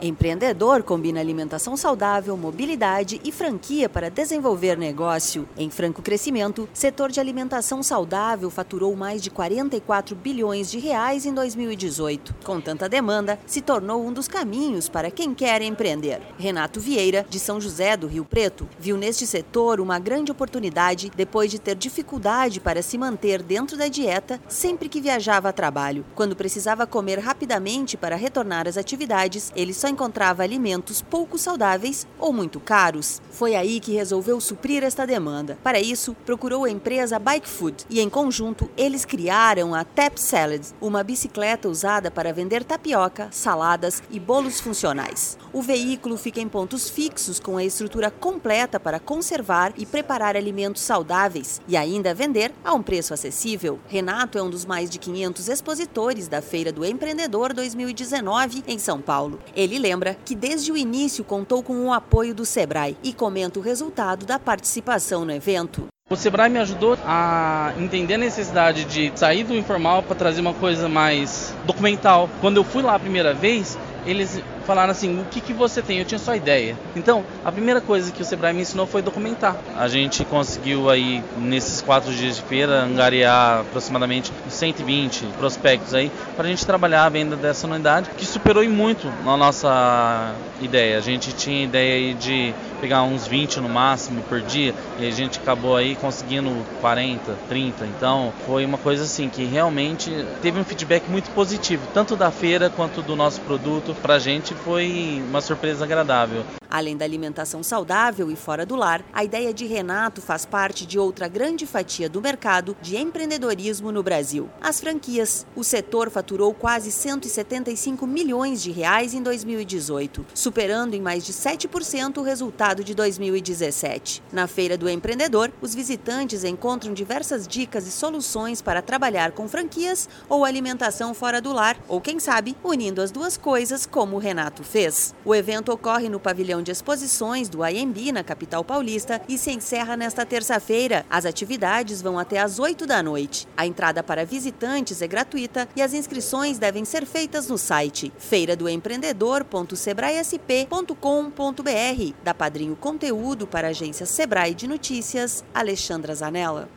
Empreendedor combina alimentação saudável, mobilidade e franquia para desenvolver negócio. Em franco crescimento, setor de alimentação saudável faturou mais de 44 bilhões de reais em 2018. Com tanta demanda, se tornou um dos caminhos para quem quer empreender. Renato Vieira, de São José do Rio Preto, viu neste setor uma grande oportunidade depois de ter dificuldade para se manter dentro da dieta sempre que viajava a trabalho. Quando precisava comer rapidamente para retornar às atividades, ele só encontrava alimentos pouco saudáveis ou muito caros. Foi aí que resolveu suprir esta demanda. Para isso, procurou a empresa Bike Food e, em conjunto, eles criaram a Tap Salad, uma bicicleta usada para vender tapioca, saladas e bolos funcionais. O veículo fica em pontos fixos com a estrutura completa para conservar e preparar alimentos saudáveis e ainda vender a um preço acessível. Renato é um dos mais de 500 expositores da Feira do Empreendedor 2019 em São Paulo. Ele lembra que desde o início contou com o apoio do Sebrae e comenta o resultado da participação no evento. O Sebrae me ajudou a entender a necessidade de sair do informal para trazer uma coisa mais documental. Quando eu fui lá a primeira vez, eles falaram assim: o que, que você tem? Eu tinha só ideia. Então, a primeira coisa que o Sebrae me ensinou foi documentar. A gente conseguiu aí, nesses quatro dias de feira, angariar aproximadamente 120 prospectos aí, para a gente trabalhar a venda dessa unidade, que superou muito na nossa ideia. A gente tinha ideia de pegar uns 20 no máximo por dia, e a gente acabou aí conseguindo 40, 30. Então, foi uma coisa assim que realmente teve um feedback muito positivo, tanto da feira quanto do nosso produto. Para a gente foi uma surpresa agradável. Além da alimentação saudável e fora do lar, a ideia de Renato faz parte de outra grande fatia do mercado de empreendedorismo no Brasil. As franquias. O setor faturou quase 175 milhões de reais em 2018, superando em mais de 7% o resultado de 2017. Na Feira do Empreendedor, os visitantes encontram diversas dicas e soluções para trabalhar com franquias ou alimentação fora do lar, ou quem sabe, unindo as duas coisas como o Renato fez. O evento ocorre no pavilhão de exposições do IMB na capital paulista e se encerra nesta terça-feira. As atividades vão até às 8 da noite. A entrada para visitantes é gratuita e as inscrições devem ser feitas no site feiradoempreendedor.sebraesp.com.br. Da Padrinho Conteúdo para a agência Sebrae de Notícias, Alexandra Zanella.